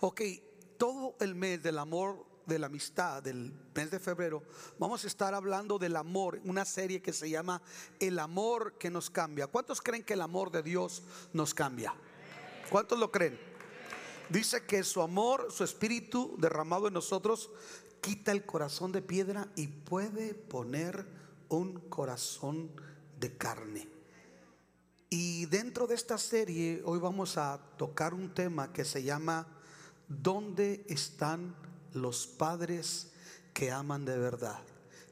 Ok, todo el mes del amor, de la amistad, del mes de febrero, vamos a estar hablando del amor, una serie que se llama El amor que nos cambia. ¿Cuántos creen que el amor de Dios nos cambia? ¿Cuántos lo creen? Dice que su amor, su espíritu derramado en nosotros, quita el corazón de piedra y puede poner un corazón de carne. Y dentro de esta serie hoy vamos a tocar un tema que se llama ¿Dónde están los padres que aman de verdad?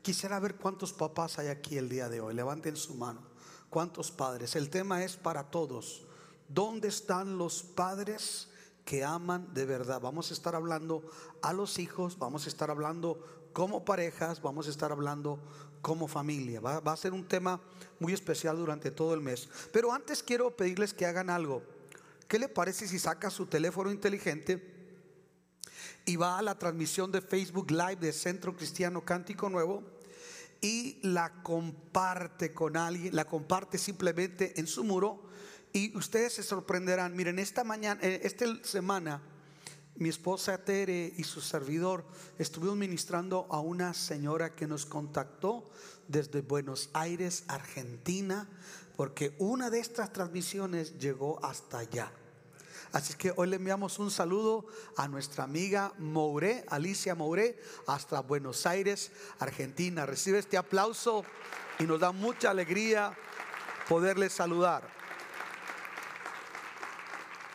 Quisiera ver cuántos papás hay aquí el día de hoy. Levanten su mano. ¿Cuántos padres? El tema es para todos. ¿Dónde están los padres que aman de verdad? Vamos a estar hablando a los hijos, vamos a estar hablando como parejas, vamos a estar hablando como familia. Va, a ser un tema muy especial durante todo el mes. Pero antes quiero pedirles que hagan algo. ¿Qué le parece si saca su teléfono inteligente y va a la transmisión de Facebook Live de Centro Cristiano Cántico Nuevo y la comparte con alguien, la comparte simplemente en su muro y ustedes se sorprenderán. Miren, esta mañana, eh, esta semana mi esposa Tere y su servidor estuvimos ministrando a una señora que nos contactó desde Buenos Aires, Argentina, porque una de estas transmisiones llegó hasta allá. Así que hoy le enviamos un saludo a nuestra amiga Mouré, Alicia Mouré, hasta Buenos Aires, Argentina. Recibe este aplauso y nos da mucha alegría poderle saludar.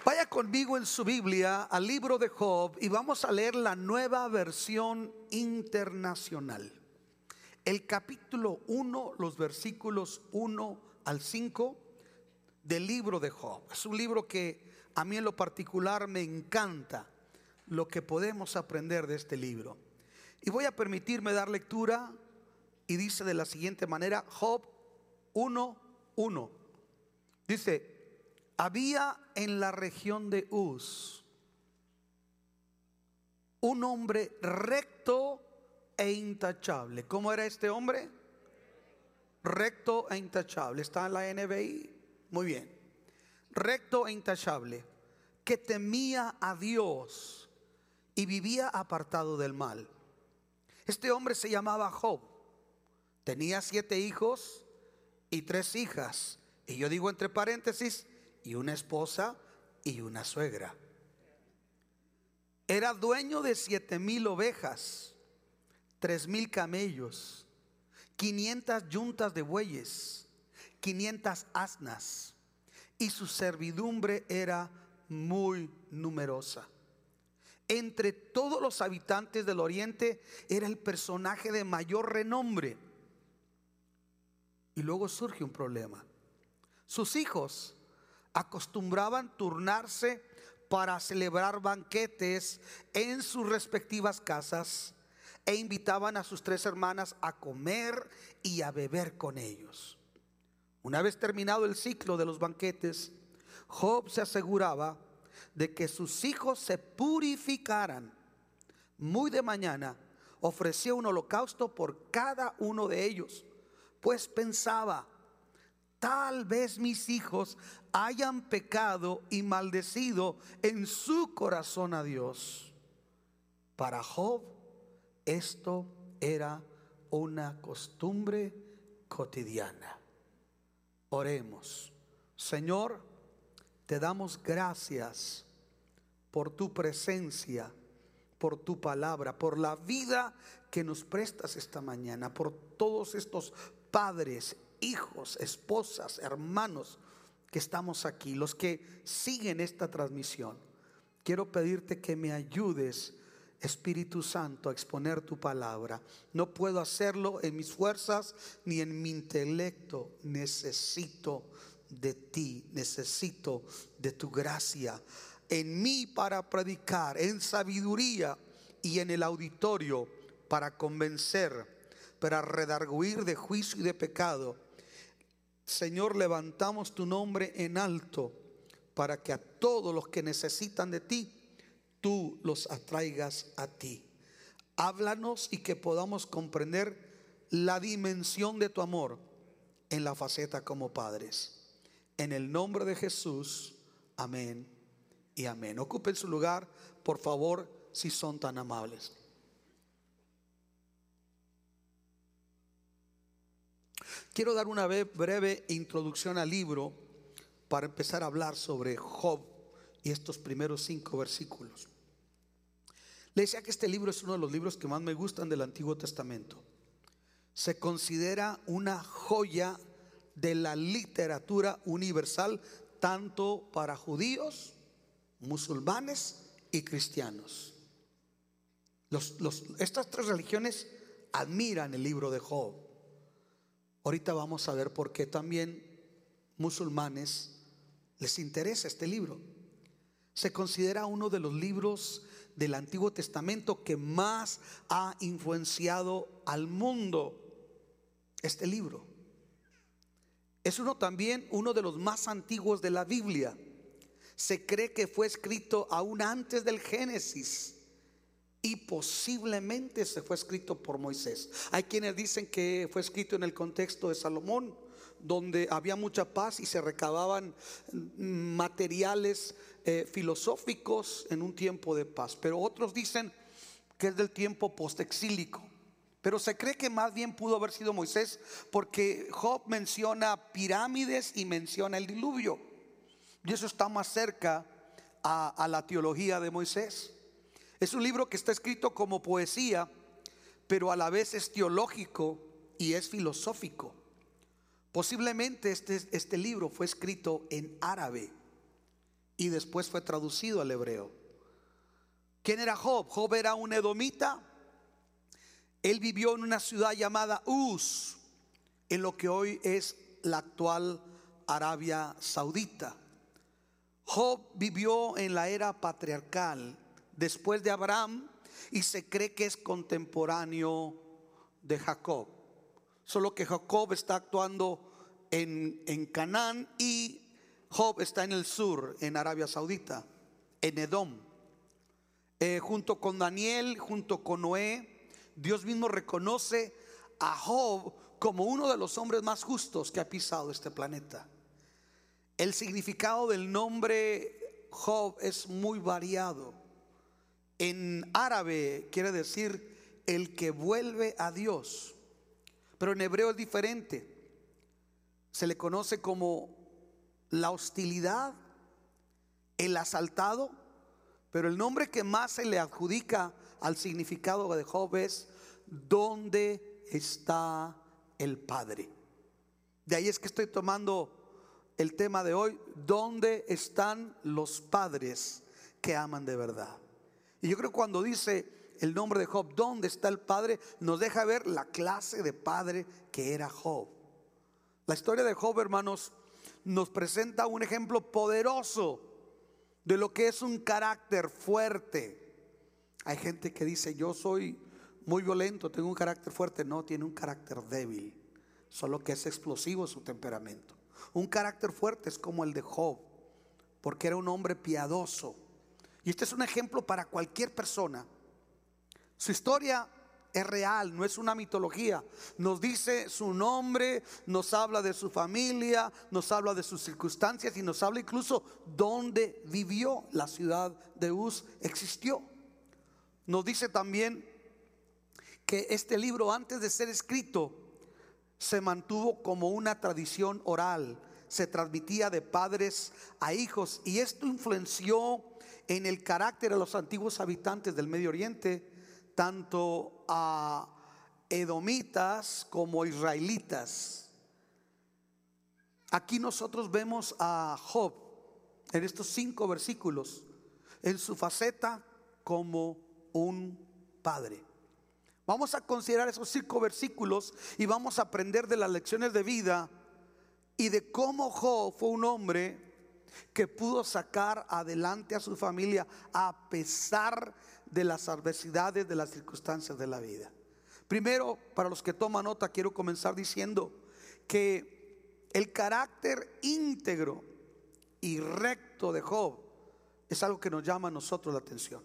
Vaya conmigo en su Biblia al libro de Job y vamos a leer la nueva versión internacional. El capítulo 1, los versículos 1 al 5 del libro de Job. Es un libro que a mí en lo particular me encanta lo que podemos aprender de este libro. Y voy a permitirme dar lectura y dice de la siguiente manera, Job 1, 1. Dice, había en la región de Uz un hombre recto e intachable. ¿Cómo era este hombre? Recto e intachable. ¿Está en la NBI? Muy bien. Recto e intachable, que temía a Dios y vivía apartado del mal. Este hombre se llamaba Job. Tenía siete hijos y tres hijas. Y yo digo entre paréntesis, y una esposa y una suegra. Era dueño de siete mil ovejas, tres mil camellos, quinientas yuntas de bueyes, quinientas asnas, y su servidumbre era muy numerosa. Entre todos los habitantes del oriente era el personaje de mayor renombre. Y luego surge un problema. Sus hijos acostumbraban turnarse para celebrar banquetes en sus respectivas casas e invitaban a sus tres hermanas a comer y a beber con ellos. Una vez terminado el ciclo de los banquetes, Job se aseguraba de que sus hijos se purificaran. Muy de mañana ofrecía un holocausto por cada uno de ellos, pues pensaba, tal vez mis hijos hayan pecado y maldecido en su corazón a Dios. Para Job esto era una costumbre cotidiana. Oremos. Señor, te damos gracias por tu presencia, por tu palabra, por la vida que nos prestas esta mañana, por todos estos padres, hijos, esposas, hermanos que estamos aquí, los que siguen esta transmisión, quiero pedirte que me ayudes, Espíritu Santo, a exponer tu palabra. No puedo hacerlo en mis fuerzas ni en mi intelecto. Necesito de ti, necesito de tu gracia en mí para predicar, en sabiduría y en el auditorio para convencer, para redarguir de juicio y de pecado Señor, levantamos tu nombre en alto para que a todos los que necesitan de ti, tú los atraigas a ti. Háblanos y que podamos comprender la dimensión de tu amor en la faceta como padres. En el nombre de Jesús, amén y amén. Ocupen su lugar, por favor, si son tan amables. Quiero dar una breve introducción al libro para empezar a hablar sobre Job y estos primeros cinco versículos. Le decía que este libro es uno de los libros que más me gustan del Antiguo Testamento. Se considera una joya de la literatura universal, tanto para judíos, musulmanes y cristianos. estas tres religiones admiran el libro de Job. Ahorita vamos a ver por qué también musulmanes les interesa este libro. Se considera uno de los libros del Antiguo Testamento que más ha influenciado al mundo. Este libro. Es uno también, uno de los más antiguos de la Biblia. Se cree que fue escrito aún antes del Génesis y posiblemente se fue escrito por Moisés. Hay quienes dicen que fue escrito en el contexto de Salomón, donde había mucha paz y se recababan materiales eh, filosóficos en un tiempo de paz. Pero otros dicen que es del tiempo postexílico. Pero se cree que más bien pudo haber sido Moisés porque Job menciona pirámides y menciona el diluvio. Y eso está más cerca a la teología de Moisés. Es un libro que está escrito como poesía, pero a la vez es teológico y es filosófico. Posiblemente este, este libro fue escrito en árabe y después fue traducido al hebreo. ¿Quién era Job? Job era un edomita. Él vivió en una ciudad llamada Uz, en lo que hoy es la actual Arabia Saudita. Job vivió en la era patriarcal después de Abraham y se cree que es contemporáneo de Jacob. Solo que Jacob está actuando en, en Canaán y Job está en el sur, en Arabia Saudita, en Edom. Eh, junto con Daniel, junto con Noé, Dios mismo reconoce a Job como uno de los hombres más justos que ha pisado este planeta. El significado del nombre Job es muy variado. En árabe quiere decir el que vuelve a Dios, pero en hebreo es diferente. Se le conoce como la hostilidad, el asaltado, pero el nombre que más se le adjudica al significado de Job es ¿dónde está el Padre? De ahí es que estoy tomando el tema de hoy, ¿dónde están los padres que aman de verdad? Y yo creo que cuando dice el nombre de Job, ¿dónde está el padre? Nos deja ver la clase de padre que era Job. La historia de Job, hermanos, nos presenta un ejemplo poderoso de lo que es un carácter fuerte. Hay gente que dice, yo soy muy violento, tengo un carácter fuerte. No, tiene un carácter débil, solo que es explosivo su temperamento. Un carácter fuerte es como el de Job, porque era un hombre piadoso y este es un ejemplo para cualquier persona. Su historia es real, no es una mitología. Nos dice su nombre, nos habla de su familia, nos habla de sus circunstancias y nos habla incluso dónde vivió la ciudad de Uz, existió. Nos dice también que este libro antes de ser escrito se mantuvo como una tradición oral, se transmitía de padres a hijos y esto influenció en el carácter de los antiguos habitantes del Medio Oriente, tanto a edomitas como israelitas. Aquí nosotros vemos a Job en estos cinco versículos en su faceta como un padre. Vamos a considerar esos cinco versículos y vamos a aprender de las lecciones de vida y de cómo Job fue un hombre que pudo sacar adelante a su familia a pesar de las adversidades, de las circunstancias de la vida. Primero, para los que toman nota, quiero comenzar diciendo que el carácter íntegro y recto de Job es algo que nos llama a nosotros la atención.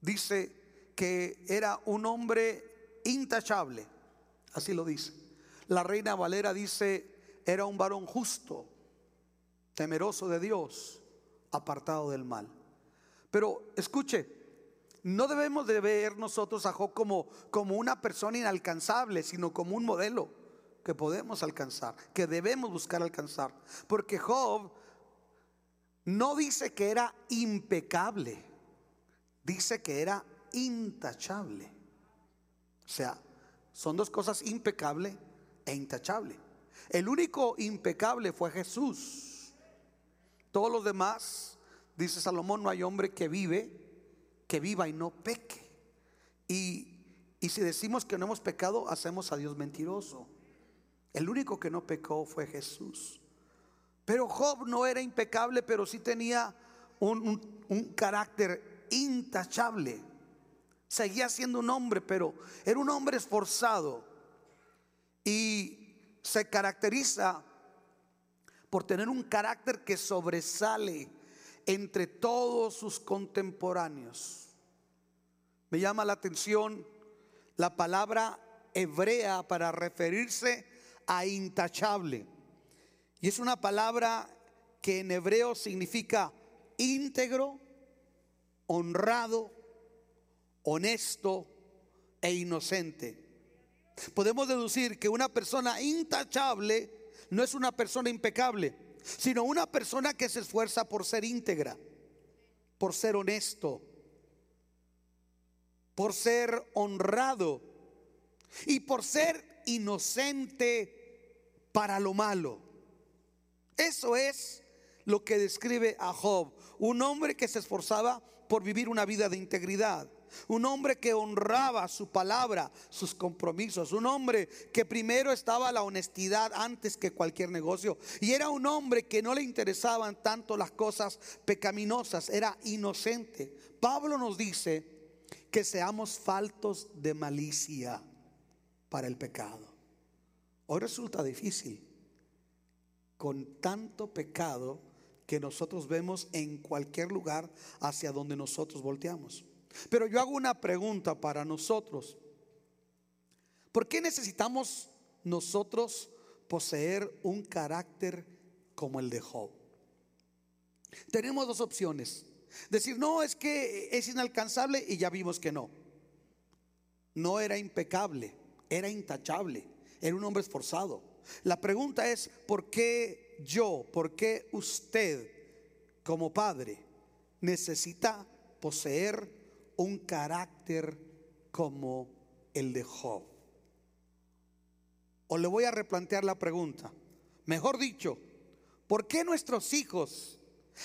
Dice que era un hombre intachable, así lo dice. La reina Valera dice, era un varón justo, temeroso de Dios, apartado del mal. Pero escuche, no debemos de ver nosotros a Job como, como una persona inalcanzable, sino como un modelo que podemos alcanzar, que debemos buscar alcanzar. Porque Job no dice que era impecable, dice que era intachable. O sea, son dos cosas impecable e intachable. El único impecable fue Jesús. Todos los demás, dice Salomón, no hay hombre que vive, que viva y no peque. Y, y si decimos que no hemos pecado, hacemos a Dios mentiroso. El único que no pecó fue Jesús. Pero Job no era impecable, pero sí tenía un, un carácter intachable. Seguía siendo un hombre, pero era un hombre esforzado. Y se caracteriza por tener un carácter que sobresale entre todos sus contemporáneos. Me llama la atención la palabra hebrea para referirse a intachable. Y es una palabra que en hebreo significa íntegro, honrado, honesto e inocente. Podemos deducir que una persona intachable no es una persona impecable, sino una persona que se esfuerza por ser íntegra, por ser honesto, por ser honrado y por ser inocente para lo malo. Eso es lo que describe a Job, un hombre que se esforzaba por vivir una vida de integridad. Un hombre que honraba su palabra, sus compromisos. Un hombre que primero estaba la honestidad antes que cualquier negocio. Y era un hombre que no le interesaban tanto las cosas pecaminosas. Era inocente. Pablo nos dice que seamos faltos de malicia para el pecado. Hoy resulta difícil con tanto pecado que nosotros vemos en cualquier lugar hacia donde nosotros volteamos. Pero yo hago una pregunta para nosotros. ¿Por qué necesitamos nosotros poseer un carácter como el de Job? Tenemos dos opciones. Decir, no, es que es inalcanzable y ya vimos que no. No era impecable, era intachable, era un hombre esforzado. La pregunta es, ¿por qué yo, por qué usted como padre necesita poseer un carácter como el de Job. O le voy a replantear la pregunta. Mejor dicho, ¿por qué nuestros hijos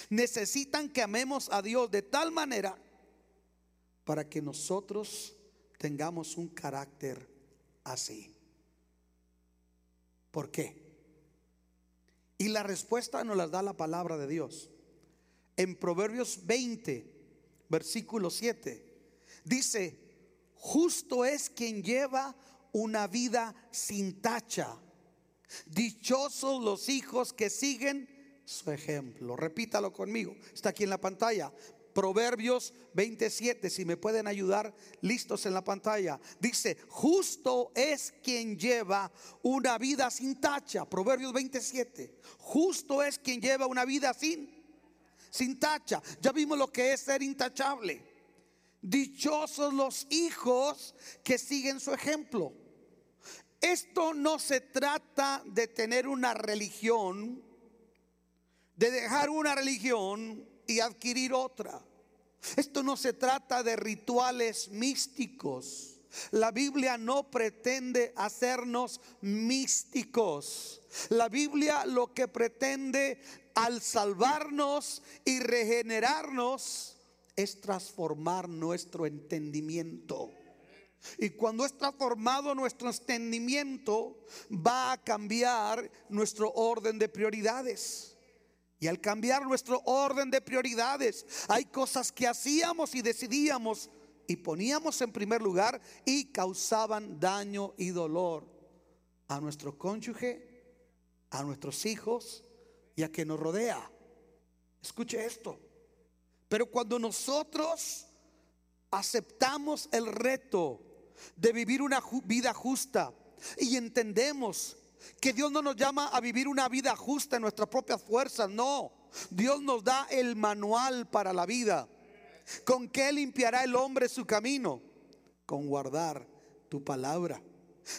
necesitan que amemos a Dios de tal manera para que nosotros tengamos un carácter así? ¿Por qué? Y la respuesta nos la da la palabra de Dios. En Proverbios 20, versículo 7. Dice, justo es quien lleva una vida sin tacha. Dichosos los hijos que siguen su ejemplo. Repítalo conmigo. Está aquí en la pantalla. Proverbios 27, si me pueden ayudar, listos en la pantalla. Dice, justo es quien lleva una vida sin tacha. Proverbios 27. Justo es quien lleva una vida sin sin tacha. Ya vimos lo que es ser intachable. Dichosos los hijos que siguen su ejemplo. Esto no se trata de tener una religión, de dejar una religión y adquirir otra. Esto no se trata de rituales místicos. La Biblia no pretende hacernos místicos. La Biblia lo que pretende al salvarnos y regenerarnos es transformar nuestro entendimiento. Y cuando es transformado nuestro entendimiento, va a cambiar nuestro orden de prioridades. Y al cambiar nuestro orden de prioridades, hay cosas que hacíamos y decidíamos y poníamos en primer lugar y causaban daño y dolor a nuestro cónyuge, a nuestros hijos, y a que nos rodea. Escuche esto. Pero cuando nosotros aceptamos el reto de vivir una vida justa y entendemos que Dios no nos llama a vivir una vida justa en nuestras propias fuerzas, no. Dios nos da el manual para la vida. ¿Con qué limpiará el hombre su camino? Con guardar tu palabra.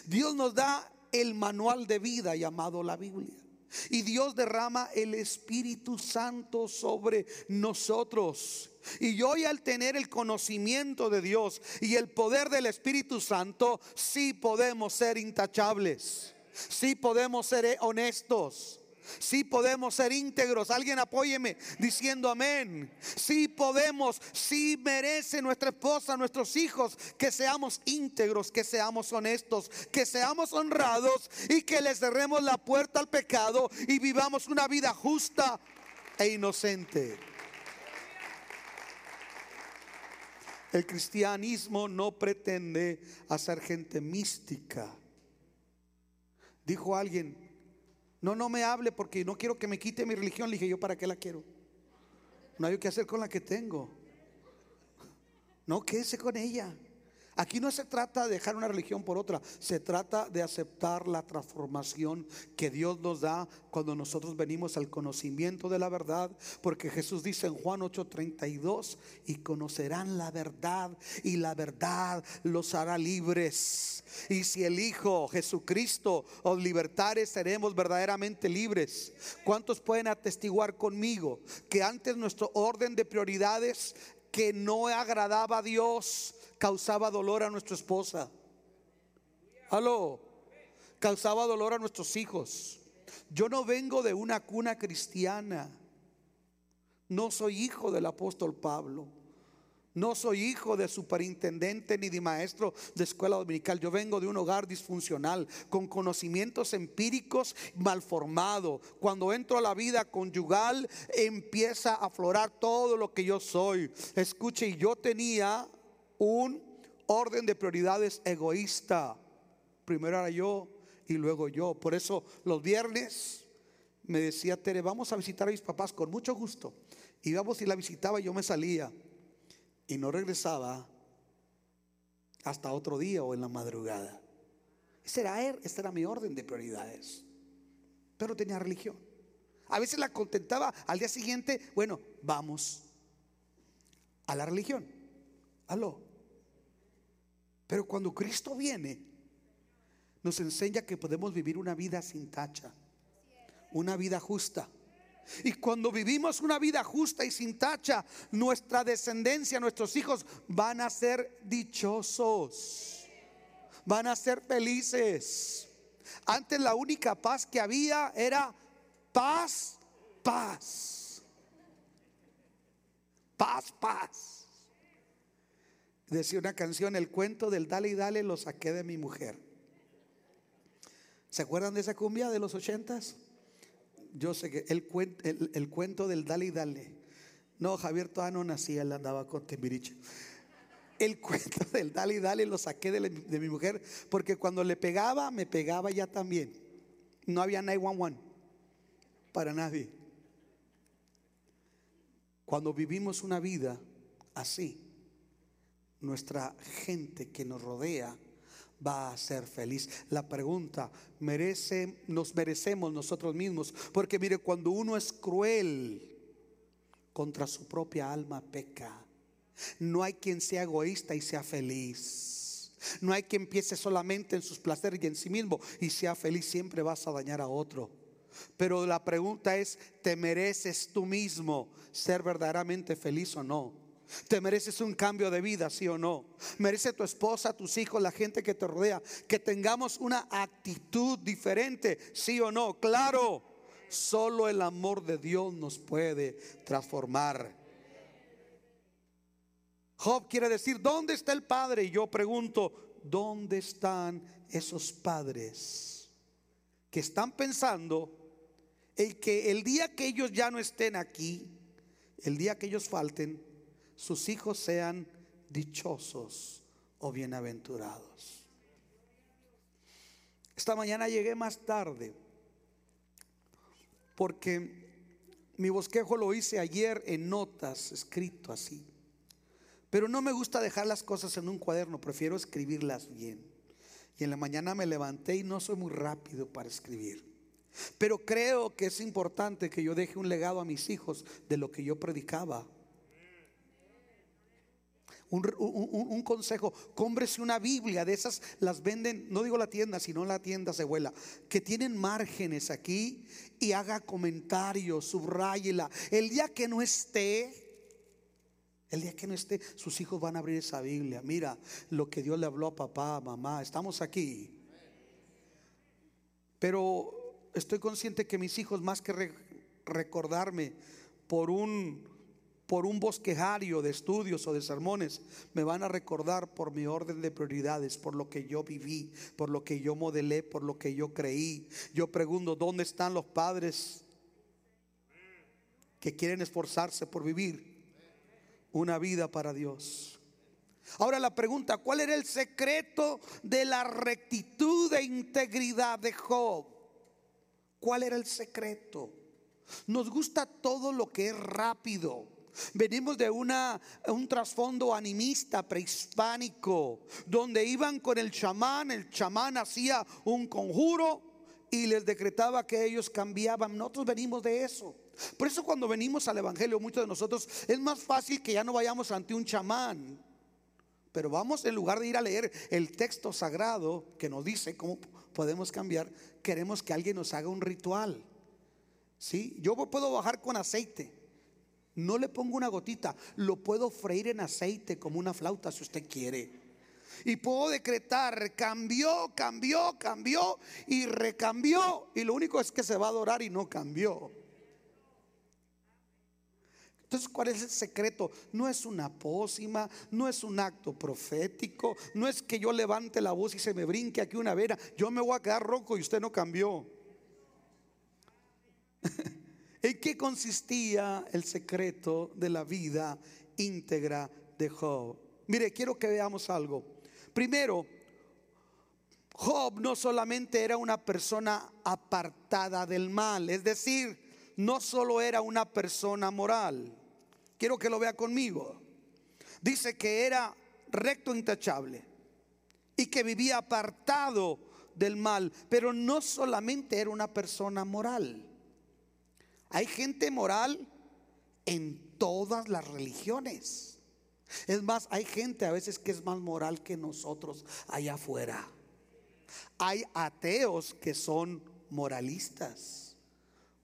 Dios nos da el manual de vida llamado la Biblia. Y Dios derrama el Espíritu Santo sobre nosotros. Y hoy al tener el conocimiento de Dios y el poder del Espíritu Santo, sí podemos ser intachables. Sí podemos ser honestos. Sí podemos ser íntegros. Alguien apóyeme diciendo amén. Sí podemos, sí merece nuestra esposa, nuestros hijos, que seamos íntegros, que seamos honestos, que seamos honrados y que les cerremos la puerta al pecado y vivamos una vida justa e inocente. El cristianismo no pretende hacer gente mística. Dijo alguien, no, no me hable porque no quiero que me quite mi religión. Le dije, ¿yo para qué la quiero? No hay que hacer con la que tengo. No, quédese con ella. Aquí no se trata de dejar una religión por otra, se trata de aceptar la transformación que Dios nos da cuando nosotros venimos al conocimiento de la verdad, porque Jesús dice en Juan 8:32, y conocerán la verdad y la verdad los hará libres. Y si el Hijo Jesucristo os libertare, seremos verdaderamente libres. ¿Cuántos pueden atestiguar conmigo que antes nuestro orden de prioridades que no agradaba a Dios, causaba dolor a nuestra esposa. Aló, causaba dolor a nuestros hijos. Yo no vengo de una cuna cristiana. No soy hijo del apóstol Pablo. No soy hijo de superintendente ni de maestro de escuela dominical. Yo vengo de un hogar disfuncional, con conocimientos empíricos mal formado. Cuando entro a la vida conyugal, empieza a aflorar todo lo que yo soy. Escuche, yo tenía un orden de prioridades egoísta. Primero era yo y luego yo. Por eso los viernes me decía Tere, vamos a visitar a mis papás con mucho gusto. Y vamos y la visitaba y yo me salía y no regresaba hasta otro día o en la madrugada. Ese era, ese era mi orden de prioridades. Pero tenía religión. A veces la contentaba al día siguiente, bueno, vamos a la religión. Aló. Pero cuando Cristo viene, nos enseña que podemos vivir una vida sin tacha, una vida justa. Y cuando vivimos una vida justa y sin tacha, nuestra descendencia, nuestros hijos van a ser dichosos, van a ser felices. Antes la única paz que había era paz, paz. Paz, paz. Decía una canción, el cuento del dale y dale lo saqué de mi mujer. ¿Se acuerdan de esa cumbia de los ochentas? Yo sé que el, el, cuento del dale y dale. No, Javier todavía no nacía, él andaba con Timbiriche. El cuento del dale y dale lo saqué de, de, mi mujer porque cuando le pegaba, me pegaba ya también. No había 911 para nadie. Cuando vivimos una vida así, nuestra gente que nos rodea va a ser feliz. La pregunta, ¿merece, nos merecemos nosotros mismos? Porque mire, cuando uno es cruel contra su propia alma, peca. No hay quien sea egoísta y sea feliz. No hay quien empiece solamente en sus placeres y en sí mismo y sea feliz. Siempre vas a dañar a otro. Pero la pregunta es, ¿te mereces tú mismo ser verdaderamente feliz o no? Te mereces un cambio de vida, sí o no. Merece tu esposa, tus hijos, la gente que te rodea, que tengamos una actitud diferente, sí o no. Claro, solo el amor de Dios nos puede transformar. Job quiere decir, ¿dónde está el Padre? Y yo pregunto, ¿dónde están esos padres que están pensando en que el día que ellos ya no estén aquí, el día que ellos falten, sus hijos sean dichosos o bienaventurados. Esta mañana llegué más tarde porque mi bosquejo lo hice ayer en notas, escrito así. Pero no me gusta dejar las cosas en un cuaderno, prefiero escribirlas bien. Y en la mañana me levanté y no soy muy rápido para escribir. Pero creo que es importante que yo deje un legado a mis hijos de lo que yo predicaba un, consejo, cómprese una Biblia, de esas las venden, no digo la tienda, sino la tienda se vuela, que tienen márgenes aquí y haga comentarios, subrayela. El día que no esté, el día que no esté, sus hijos van a abrir esa Biblia. Mira lo que Dios le habló a papá, mamá, estamos aquí. Pero estoy consciente que mis hijos, más que recordarme por un por un bosquejario de estudios o de sermones, me van a recordar por mi orden de prioridades, por lo que yo viví, por lo que yo modelé, por lo que yo creí. Yo pregunto, ¿dónde están los padres que quieren esforzarse por vivir una vida para Dios? Ahora la pregunta, ¿cuál era el secreto de la rectitud e integridad de Job? ¿Cuál era el secreto? Nos gusta todo lo que es rápido. Venimos de una, un trasfondo animista prehispánico, donde iban con el chamán, el chamán hacía un conjuro y les decretaba que ellos cambiaban. Nosotros venimos de eso. Por eso cuando venimos al Evangelio, muchos de nosotros, es más fácil que ya no vayamos ante un chamán. Pero vamos, en lugar de ir a leer el texto sagrado que nos dice cómo podemos cambiar, queremos que alguien nos haga un ritual. ¿Sí? Yo puedo bajar con aceite no le pongo una gotita, lo puedo freír en aceite como una flauta si usted quiere. Y puedo decretar, cambió, cambió, cambió y recambió. Y lo único es que se va a adorar y no cambió. Entonces, ¿cuál es el secreto? No es una pócima, no es un acto profético, no es que yo levante la voz y se me brinque aquí una vera. Yo me voy a quedar rojo y usted no cambió. ¿En qué consistía el secreto de la vida íntegra de Job? Mire, quiero que veamos algo. Primero, Job no solamente era una persona apartada del mal, es decir, no solo era una persona moral. Quiero que lo vea conmigo. Dice que era recto e intachable y que vivía apartado del mal, pero no solamente era una persona moral. Hay gente moral en todas las religiones. Es más, hay gente a veces que es más moral que nosotros allá afuera. Hay ateos que son moralistas.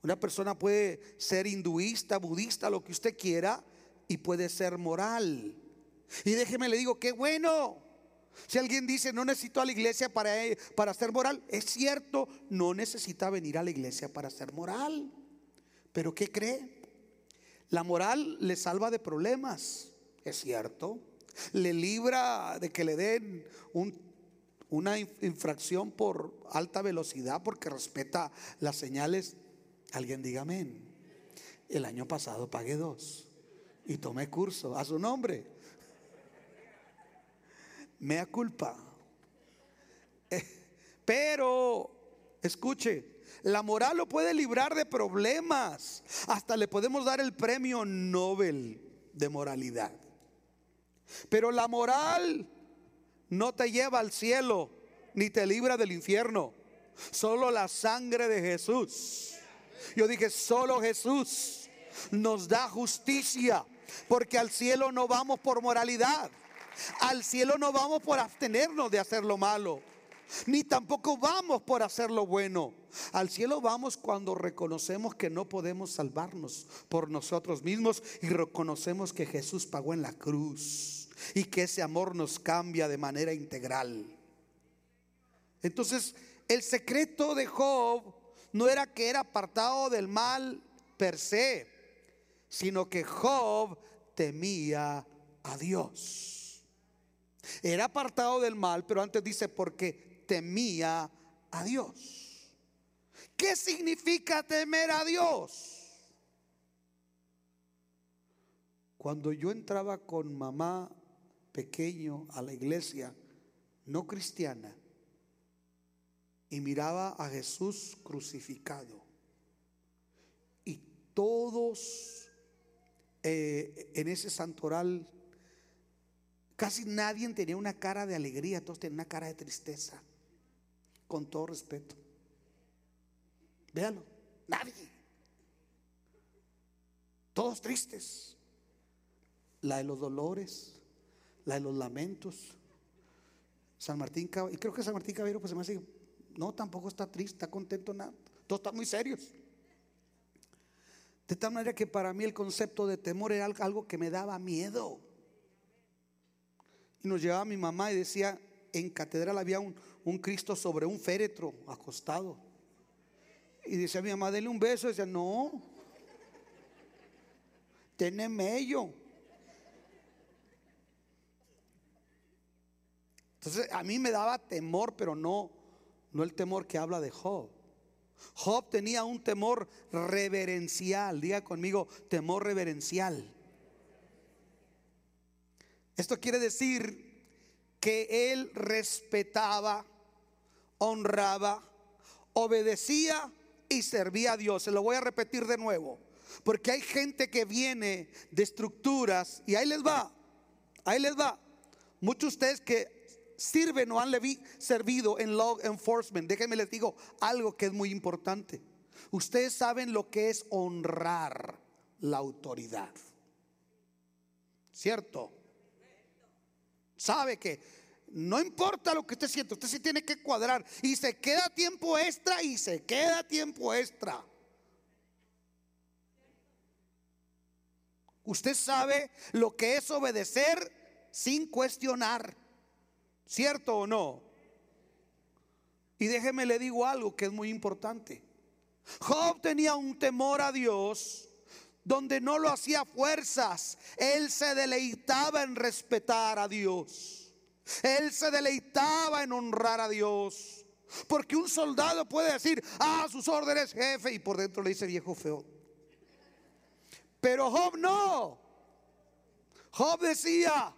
Una persona puede ser hinduista, budista, lo que usted quiera, y puede ser moral. Y déjeme le digo, qué bueno. Si alguien dice, no necesito a la iglesia para, para ser moral, es cierto, no necesita venir a la iglesia para ser moral. Pero ¿qué cree? La moral le salva de problemas, es cierto. Le libra de que le den una infracción por alta velocidad porque respeta las señales. Alguien diga amén. El año pasado pagué dos y tomé curso a su nombre. Mea culpa. Pero, escuche, la moral lo puede librar de problemas. Hasta le podemos dar el premio Nobel de moralidad. Pero la moral no te lleva al cielo ni te libra del infierno. Solo la sangre de Jesús. Yo dije, solo Jesús nos da justicia. Porque al cielo no vamos por moralidad. Al cielo no vamos por abstenernos de hacer lo malo ni tampoco vamos por hacer lo bueno. Al cielo vamos cuando reconocemos que no podemos salvarnos por nosotros mismos y reconocemos que Jesús pagó en la cruz y que ese amor nos cambia de manera integral. Entonces, el secreto de Job no era que era apartado del mal per se, sino que Job temía a Dios. Era apartado del mal, pero antes dice porque temía a Dios. ¿Qué significa temer a Dios? Cuando yo entraba con mamá pequeño a la iglesia no cristiana y miraba a Jesús crucificado y todos eh, en ese santoral casi nadie tenía una cara de alegría, todos tenían una cara de tristeza con todo respeto. Véalo, nadie. Todos tristes. La de los dolores, la de los lamentos. San Martín Caballero, y creo que San Martín Caballero pues se me hace, no, tampoco está triste, está contento, nada. Todos están muy serios. De tal manera que para mí el concepto de temor era algo que me daba miedo. Y nos llevaba mi mamá y decía, en catedral había un, un Cristo sobre un féretro acostado. Y decía mi mamá, dele un beso. Y decía, no, tiene mello. Entonces a mí me daba temor, pero no, no el temor que habla de Job. Job tenía un temor reverencial. Diga conmigo, temor reverencial. Esto quiere decir que él respetaba, honraba, obedecía y servía a Dios. Se lo voy a repetir de nuevo. Porque hay gente que viene de estructuras y ahí les va, ahí les va. Muchos de ustedes que sirven o han servido en law enforcement, déjenme les digo algo que es muy importante. Ustedes saben lo que es honrar la autoridad. ¿Cierto? Sabe que no importa lo que usted siente, usted se tiene que cuadrar y se queda tiempo extra y se queda tiempo extra. Usted sabe lo que es obedecer sin cuestionar. ¿Cierto o no? Y déjeme le digo algo que es muy importante. Job tenía un temor a Dios donde no lo hacía fuerzas. Él se deleitaba en respetar a Dios. Él se deleitaba en honrar a Dios. Porque un soldado puede decir, ah, sus órdenes, jefe, y por dentro le dice viejo feo. Pero Job no. Job decía,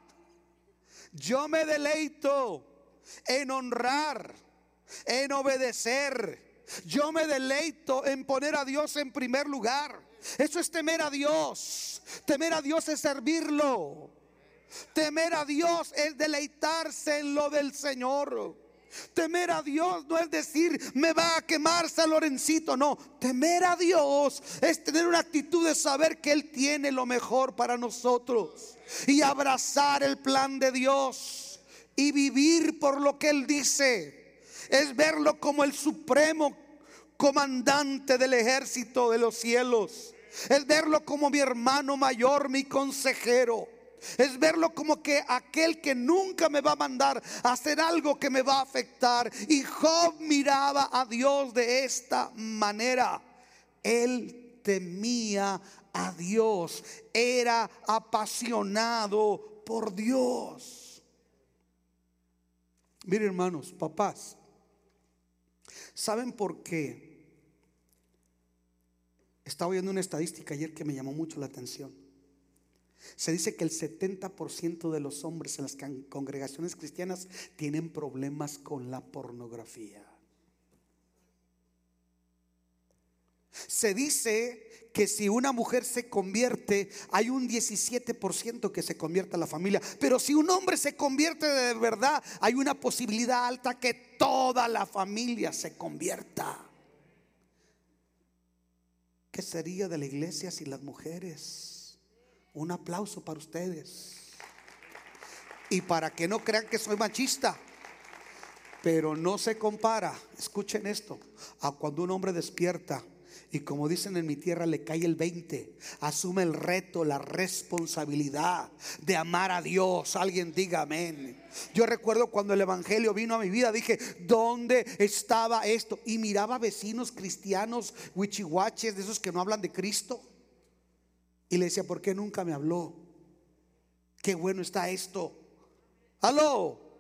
yo me deleito en honrar, en obedecer. Yo me deleito en poner a Dios en primer lugar. Eso es temer a Dios. Temer a Dios es servirlo. Temer a Dios es deleitarse en lo del Señor. Temer a Dios no es decir, me va a quemar San Lorencito. No, temer a Dios es tener una actitud de saber que Él tiene lo mejor para nosotros y abrazar el plan de Dios y vivir por lo que Él dice. Es verlo como el supremo comandante del ejército de los cielos. Es verlo como mi hermano mayor, mi consejero. Es verlo como que aquel que nunca me va a mandar a hacer algo que me va a afectar. Y Job miraba a Dios de esta manera. Él temía a Dios, era apasionado por Dios. Miren hermanos, papás, ¿saben por qué? Estaba viendo una estadística ayer que me llamó mucho la atención. Se dice que el 70% de los hombres en las congregaciones cristianas tienen problemas con la pornografía. Se dice que si una mujer se convierte, hay un 17% que se convierte a la familia. Pero si un hombre se convierte de verdad, hay una posibilidad alta que toda la familia se convierta. ¿Qué sería de la iglesia si las mujeres? Un aplauso para ustedes. Y para que no crean que soy machista, pero no se compara, escuchen esto, a cuando un hombre despierta y como dicen en mi tierra, le cae el 20. Asume el reto, la responsabilidad de amar a Dios. Alguien diga amén. Yo recuerdo cuando el Evangelio vino a mi vida, dije, ¿dónde estaba esto? Y miraba vecinos cristianos, huichihuaches, de esos que no hablan de Cristo. Y le decía, ¿por qué nunca me habló? Qué bueno está esto. Aló.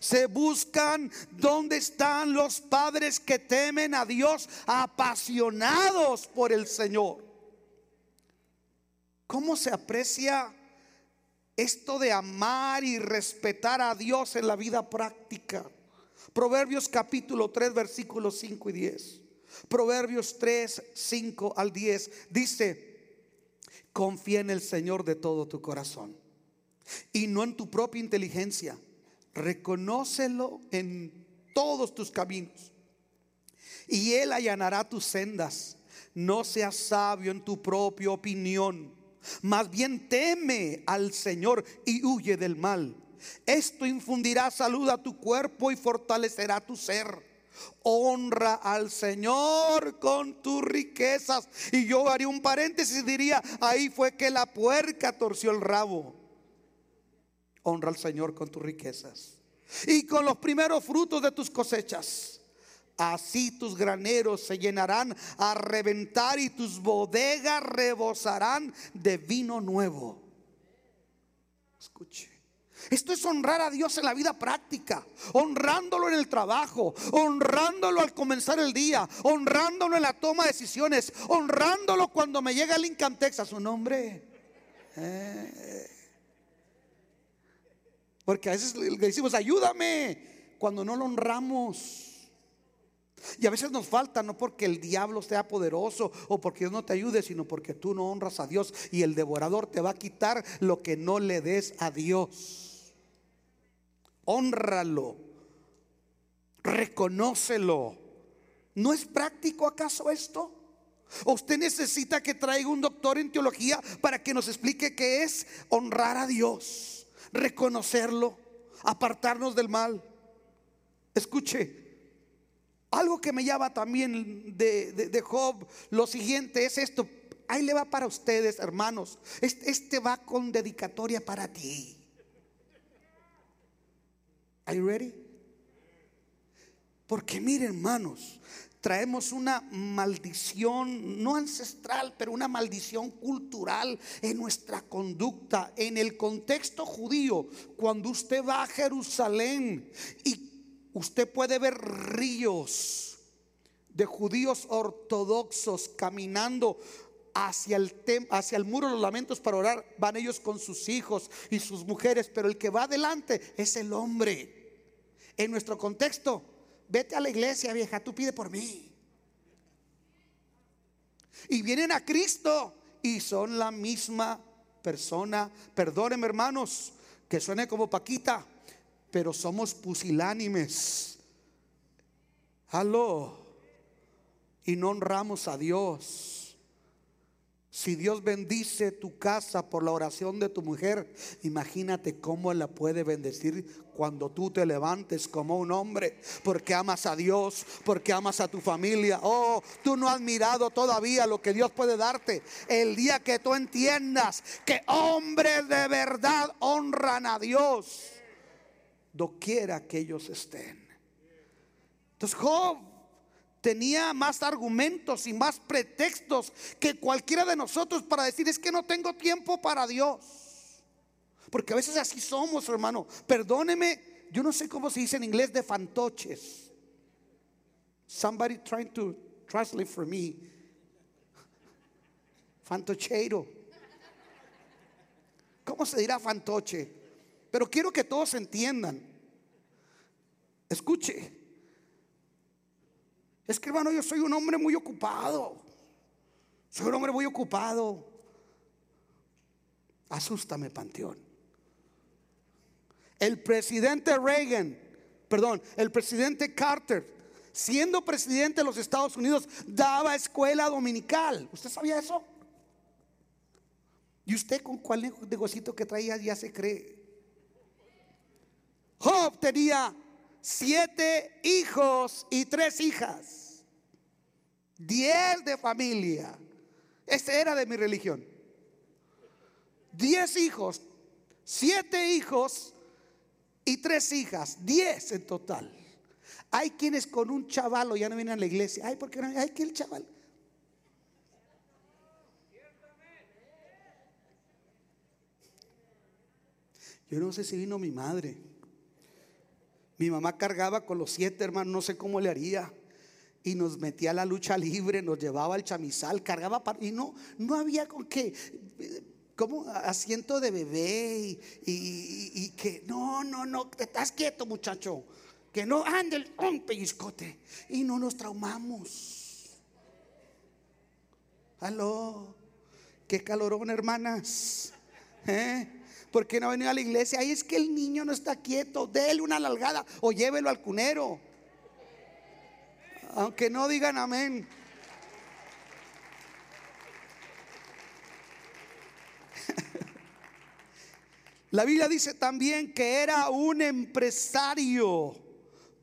Se buscan dónde están los padres que temen a Dios, apasionados por el Señor. ¿Cómo se aprecia esto de amar y respetar a Dios en la vida práctica? Proverbios capítulo 3, versículos 5 y 10. Proverbios 3, 5 al 10 dice, confía en el Señor de todo tu corazón y no en tu propia inteligencia reconócelo en todos tus caminos y Él allanará tus sendas. No seas sabio en tu propia opinión, más bien teme al Señor y huye del mal. Esto infundirá salud a tu cuerpo y fortalecerá tu ser. Honra al Señor con tus riquezas. Y yo haría un paréntesis diría, ahí fue que la puerca torció el rabo. Honra al Señor con tus riquezas. Y con los primeros frutos de tus cosechas. Así tus graneros se llenarán a reventar y tus bodegas rebosarán de vino nuevo. Escuche. Esto es honrar a Dios en la vida práctica, honrándolo en el trabajo, honrándolo al comenzar el día, honrándolo en la toma de decisiones, honrándolo cuando me llega el incantex a su nombre. Eh. Porque a veces le decimos, ayúdame, cuando no lo honramos. Y a veces nos falta, no porque el diablo sea poderoso o porque Dios no te ayude, sino porque tú no honras a Dios y el devorador te va a quitar lo que no le des a Dios honralo, reconócelo. ¿No es práctico acaso esto? ¿O usted necesita que traiga un doctor en teología para que nos explique qué es honrar a Dios, reconocerlo, apartarnos del mal? Escuche, algo que me llama también de, Job, lo siguiente es esto. Ahí le va para ustedes, hermanos. Este, este va con dedicatoria para ti. Are you ready? Porque miren, hermanos, traemos una maldición, no ancestral, pero una maldición cultural en nuestra conducta. En el contexto judío, cuando usted va a Jerusalén y usted puede ver ríos de judíos ortodoxos caminando hacia el, hacia el muro de los lamentos para orar, van ellos con sus hijos y sus mujeres, pero el que va adelante es el hombre. En nuestro contexto, vete a la iglesia vieja, tú pide por mí. Y vienen a Cristo y son la misma persona. Perdónenme hermanos, que suene como Paquita, pero somos pusilánimes. Aló. Y no honramos a Dios. Si Dios bendice tu casa por la oración de tu mujer, imagínate cómo la puede bendecir cuando tú te levantes como un hombre, porque amas a Dios, porque amas a tu familia. Oh, tú no has mirado todavía lo que Dios puede darte. El día que tú entiendas que hombres de verdad honran a Dios, doquiera que ellos estén. Entonces Job tenía más argumentos y más pretextos que cualquiera de nosotros para decir es que no tengo tiempo para Dios. Porque a veces así somos, hermano. Perdóneme, yo no sé cómo se dice en inglés de fantoches. Somebody trying to translate for me. Fantocheiro. ¿Cómo se dirá fantoche? Pero quiero que todos entiendan. Escuche. Es que hermano, yo soy un hombre muy ocupado. Soy un hombre muy ocupado. Asústame, Panteón. El presidente Reagan, perdón, el presidente Carter, siendo presidente de los Estados Unidos, daba escuela dominical. ¿Usted sabía eso? ¿Y usted con cuál negocito que traía ya se cree? Job tenía siete hijos y tres hijas. Diez de familia. Ese era de mi religión. Diez hijos, siete hijos y tres hijas. Diez en total. Hay quienes con un chavalo ya no vienen a la iglesia. Ay, porque no? Ay, que el chaval. Yo no sé si vino mi madre. Mi mamá cargaba con los siete hermanos, no sé cómo le haría. Y nos metía la lucha libre, nos llevaba al chamizal, cargaba y no, no había con qué, como asiento de bebé y, que no, no, no, te estás quieto muchacho, que no ande un pellizcote y no nos traumamos. Aló, qué calorón hermanas. ¿Eh? ¿Por qué no ha venido a la iglesia? Ahí es que el niño no está quieto. Déle una lalgada o llévelo al cunero. Aunque no digan amén. La Biblia dice también que era un empresario.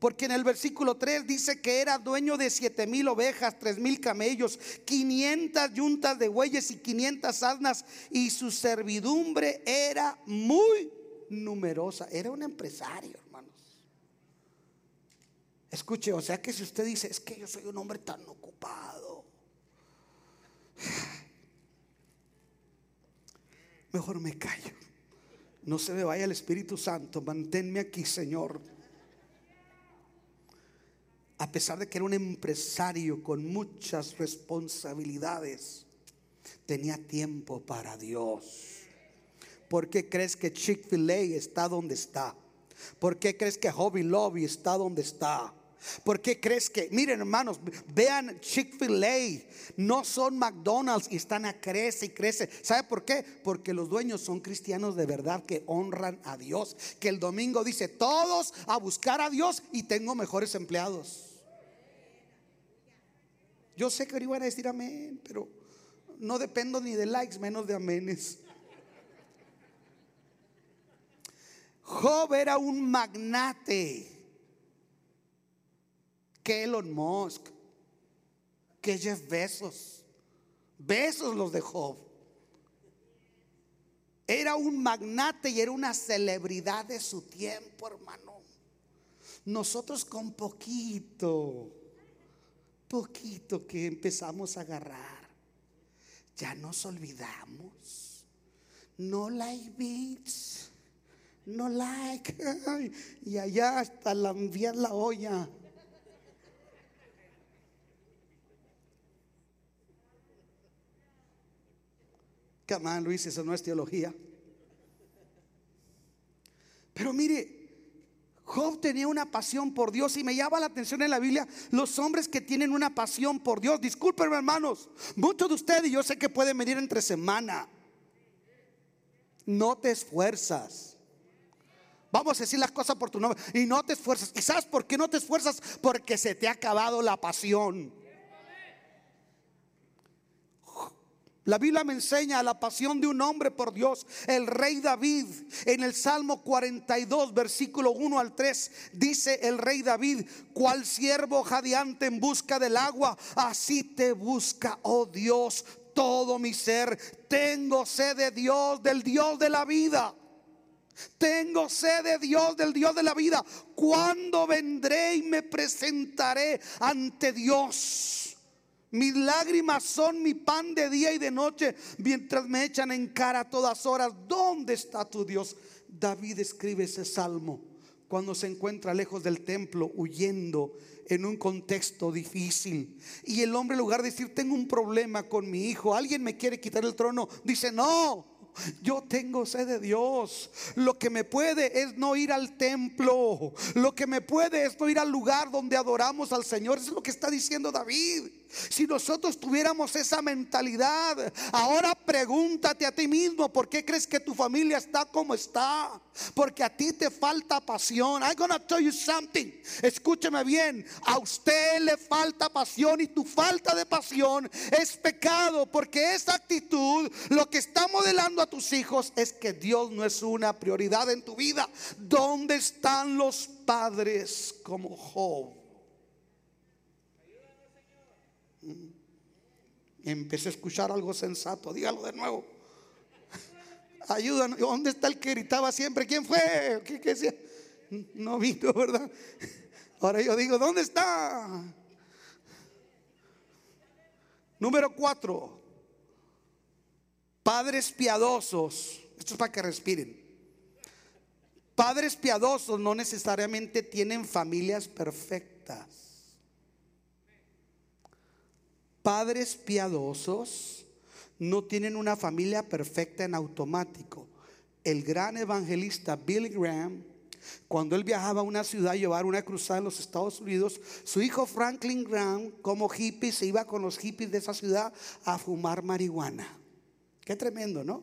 Porque en el versículo 3 dice que era dueño de siete mil ovejas, tres mil camellos, 500 yuntas de bueyes y 500 asnas. Y su servidumbre era muy numerosa. Era un empresario, hermanos. Escuche, o sea que si usted dice, es que yo soy un hombre tan ocupado. Mejor me callo. No se me vaya el Espíritu Santo. Manténme aquí, Señor a pesar de que era un empresario con muchas responsabilidades, tenía tiempo para Dios. ¿Por qué crees que Chick-fil-A está donde está? ¿Por qué crees que Hobby Lobby está donde está? ¿Por qué crees que, miren hermanos, vean Chick-fil-A, no son McDonald's y están a crece y crece? ¿Sabe por qué? Porque los dueños son cristianos de verdad que honran a Dios. Que el domingo dice, todos a buscar a Dios y tengo mejores empleados. Yo sé que iban a decir amén, pero no dependo ni de likes, menos de amenes. Job era un magnate. Que Elon Musk, que Jeff Bezos. Besos los de Job. Era un magnate y era una celebridad de su tiempo, hermano. Nosotros con poquito poquito que empezamos a agarrar, ya nos olvidamos. No like beats, no like. y allá hasta la enviar la olla. Come Luis, eso no es teología. Pero mire, Job tenía una pasión por Dios y me llama la atención en la Biblia los hombres que tienen una pasión por Dios. Discúlpenme hermanos, muchos de ustedes yo sé que pueden venir entre semana. No te esfuerzas. Vamos a decir las cosas por tu nombre. Y no te esfuerzas. ¿Y sabes por qué no te esfuerzas? Porque se te ha acabado la pasión. La Biblia me enseña la pasión de un hombre por Dios, el rey David. En el Salmo 42, versículo 1 al 3, dice el rey David, cual siervo jadeante en busca del agua, así te busca, oh Dios, todo mi ser. Tengo sed de Dios, del Dios de la vida. Tengo sed de Dios, del Dios de la vida. ¿Cuándo vendré y me presentaré ante Dios? Mis lágrimas son mi pan de día y de noche, mientras me echan en cara a todas horas. ¿Dónde está tu Dios? David escribe ese salmo cuando se encuentra lejos del templo, huyendo en un contexto difícil. Y el hombre, en lugar de decir, tengo un problema con mi hijo, alguien me quiere quitar el trono, dice, no, yo tengo sed de Dios. Lo que me puede es no ir al templo. Lo que me puede es no ir al lugar donde adoramos al Señor. Eso es lo que está diciendo David. Si nosotros tuviéramos esa mentalidad, ahora pregúntate a ti mismo, ¿por qué crees que tu familia está como está? Porque a ti te falta pasión. I'm gonna tell you something. Escúcheme bien, a usted le falta pasión y tu falta de pasión es pecado, porque esa actitud lo que está modelando a tus hijos es que Dios no es una prioridad en tu vida. ¿Dónde están los padres como Job? Empecé a escuchar algo sensato. Dígalo de nuevo. Ayúdanos. ¿Dónde está el que gritaba siempre? ¿Quién fue? ¿Qué, decía? No vino, ¿verdad? Ahora yo digo, ¿dónde está? Número cuatro. Padres piadosos. Esto es para que respiren. Padres piadosos no necesariamente tienen familias perfectas. Padres piadosos no tienen una familia perfecta en automático. El gran evangelista Billy Graham, cuando él viajaba a una ciudad a llevar una cruzada en los Estados Unidos, su hijo Franklin Graham, como hippie, se iba con los hippies de esa ciudad a fumar marihuana. Qué tremendo, ¿no?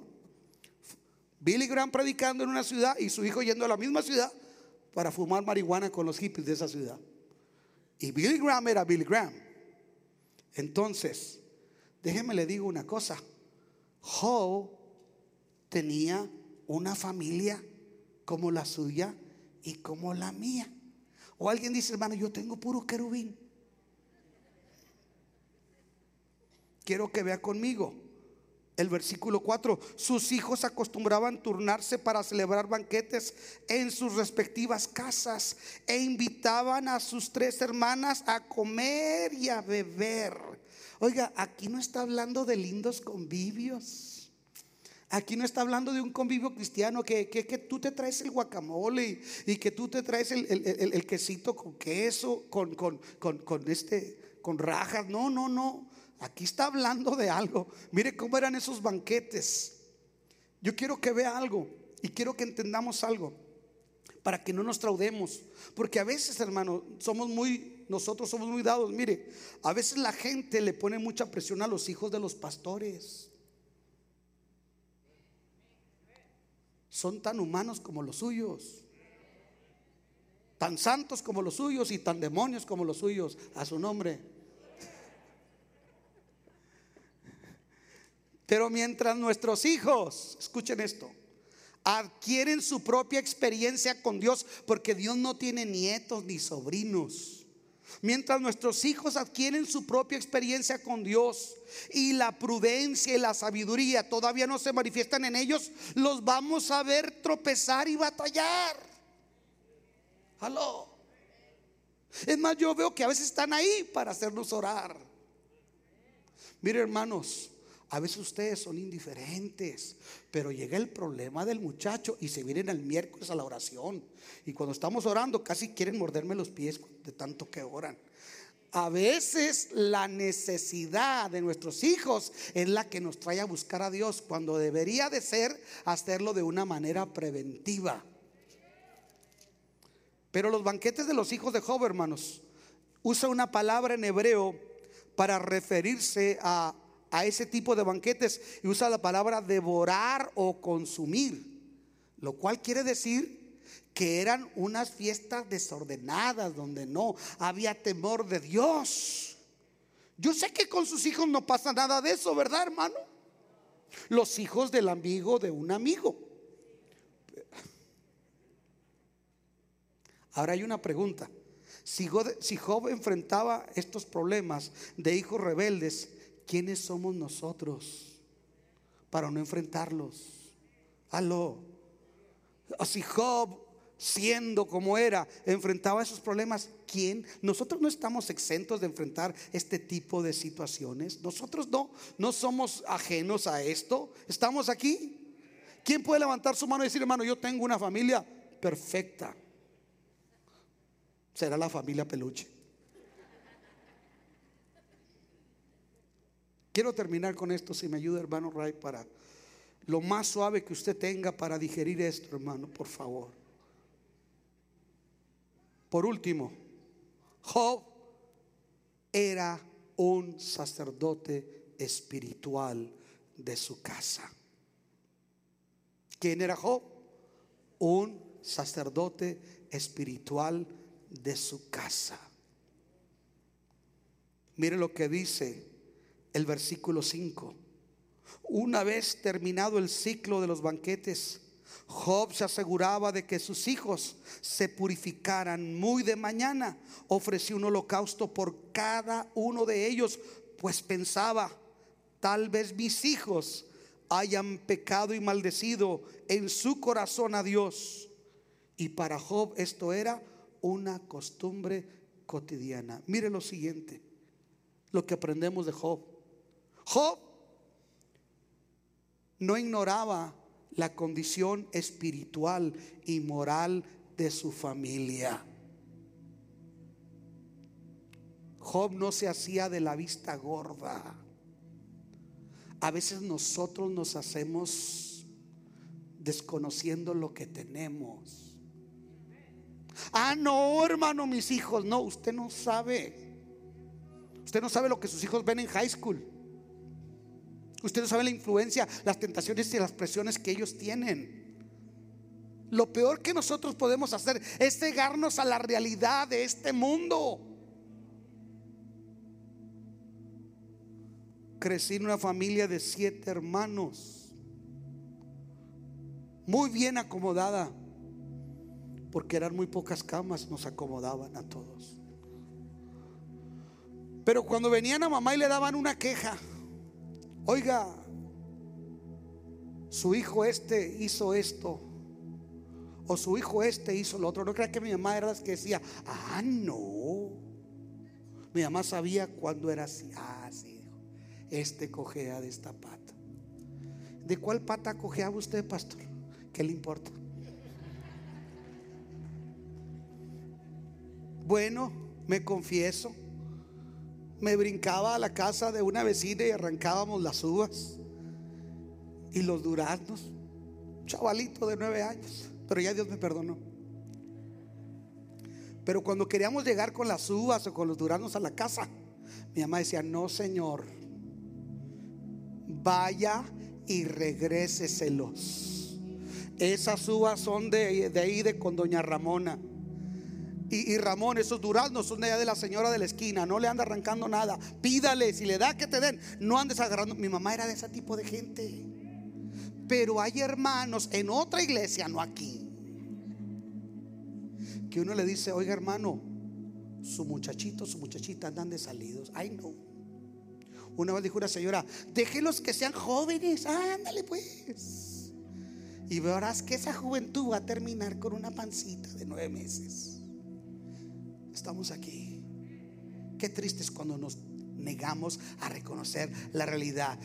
Billy Graham predicando en una ciudad y su hijo yendo a la misma ciudad para fumar marihuana con los hippies de esa ciudad. Y Billy Graham era Billy Graham. Entonces, déjeme le digo una cosa. Job tenía una familia como la suya y como la mía. O alguien dice, hermano, yo tengo puro querubín. Quiero que vea conmigo el versículo 4. Sus hijos acostumbraban turnarse para celebrar banquetes en sus respectivas casas e invitaban a sus tres hermanas a comer y a beber. Oiga, aquí no está hablando de lindos convivios. Aquí no está hablando de un convivio cristiano que, que, tú te traes el guacamole y, que tú te traes el, quesito con queso, con, con, con, este, con rajas. No, no, no. Aquí está hablando de algo. Mire cómo eran esos banquetes. Yo quiero que vea algo y quiero que entendamos algo para que no nos traudemos. Porque a veces, hermano, somos muy, nosotros somos muy dados. Mire, a veces la gente le pone mucha presión a los hijos de los pastores. son tan humanos como los suyos, tan santos como los suyos y tan demonios como los suyos, a su nombre. Pero mientras nuestros hijos, escuchen esto, adquieren su propia experiencia con Dios, porque Dios no tiene nietos ni sobrinos. Mientras nuestros hijos adquieren su propia experiencia con Dios y la prudencia y la sabiduría todavía no se manifiestan en ellos, los vamos a ver tropezar y batallar. Aló. Es más, yo veo que a veces están ahí para hacernos orar. Mire, hermanos, a veces ustedes son indiferentes, pero llega el problema del muchacho y se vienen el miércoles a la oración. Y cuando estamos orando casi quieren morderme los pies de tanto que oran. A veces la necesidad de nuestros hijos es la que nos trae a buscar a Dios cuando debería de ser hacerlo de una manera preventiva. Pero los banquetes de los hijos de Job, hermanos, usa una palabra en hebreo para referirse a a ese tipo de banquetes y usa la palabra devorar o consumir, lo cual quiere decir que eran unas fiestas desordenadas donde no había temor de Dios. Yo sé que con sus hijos no pasa nada de eso, ¿verdad, hermano? Los hijos del amigo de un amigo. Ahora hay una pregunta. Si Job, enfrentaba estos problemas de hijos rebeldes, ¿quiénes somos nosotros para no enfrentarlos? Aló. Así Job, siendo como era, enfrentaba esos problemas. ¿Quién? Nosotros no estamos exentos de enfrentar este tipo de situaciones. Nosotros no, no somos ajenos a esto. Estamos aquí. ¿Quién puede levantar su mano y decir, hermano, yo tengo una familia perfecta? Será la familia peluche. Quiero terminar con esto, si me ayuda hermano Ray, para lo más suave que usted tenga para digerir esto, hermano, por favor. Por último, Job era un sacerdote espiritual de su casa. ¿Quién era Job? Un sacerdote espiritual de su casa. Mire lo que dice el versículo 5. Una vez terminado el ciclo de los banquetes, Job se aseguraba de que sus hijos se purificaran muy de mañana. Ofreció un holocausto por cada uno de ellos, pues pensaba, tal vez mis hijos hayan pecado y maldecido en su corazón a Dios. Y para Job esto era una costumbre cotidiana. Mire lo siguiente, lo que aprendemos de Job. Job no ignoraba la condición espiritual y moral de su familia. Job no se hacía de la vista gorda. A veces nosotros nos hacemos desconociendo lo que tenemos. Ah, no, hermano, mis hijos. No, usted no sabe. Usted no sabe lo que sus hijos ven en high school. Ustedes saben la influencia, las tentaciones y las presiones que ellos tienen. Lo peor que nosotros podemos hacer es cegarnos a la realidad de este mundo. Crecí en una familia de siete hermanos. muy bien acomodada, porque eran muy pocas camas, nos acomodaban a todos. Pero cuando venían a mamá y le daban una queja, oiga, su hijo este hizo esto, o su hijo este hizo lo otro. No crea que mi mamá era la que decía, ah, no. Mi mamá sabía cuando era así. Ah, sí, este cojea de esta pata. ¿De cuál pata cojeaba usted, pastor? ¿Qué le importa? Bueno, me confieso, me brincaba a la casa de una vecina y arrancábamos las uvas y los duraznos. Chavalito de nueve años, pero ya Dios me perdonó. Pero cuando queríamos llegar con las uvas o con los duraznos a la casa, mi mamá decía, no señor, vaya y regréseselos. Esas uvas son de, de ahí de con doña Ramona. Y, Ramón, esos duraznos son de allá de la señora de la esquina. No le anda arrancando nada. Pídale, si le da que te den. No andes agarrando. Mi mamá era de ese tipo de gente. Pero hay hermanos en otra iglesia, no aquí. Que uno le dice, oiga hermano, su muchachito, su muchachita andan de salidos. Ay no. Una vez dijo una señora, déjelos que sean jóvenes. Ándale pues. Y verás que esa juventud va a terminar con una pancita de nueve meses estamos aquí. Qué triste es cuando nos negamos a reconocer la realidad.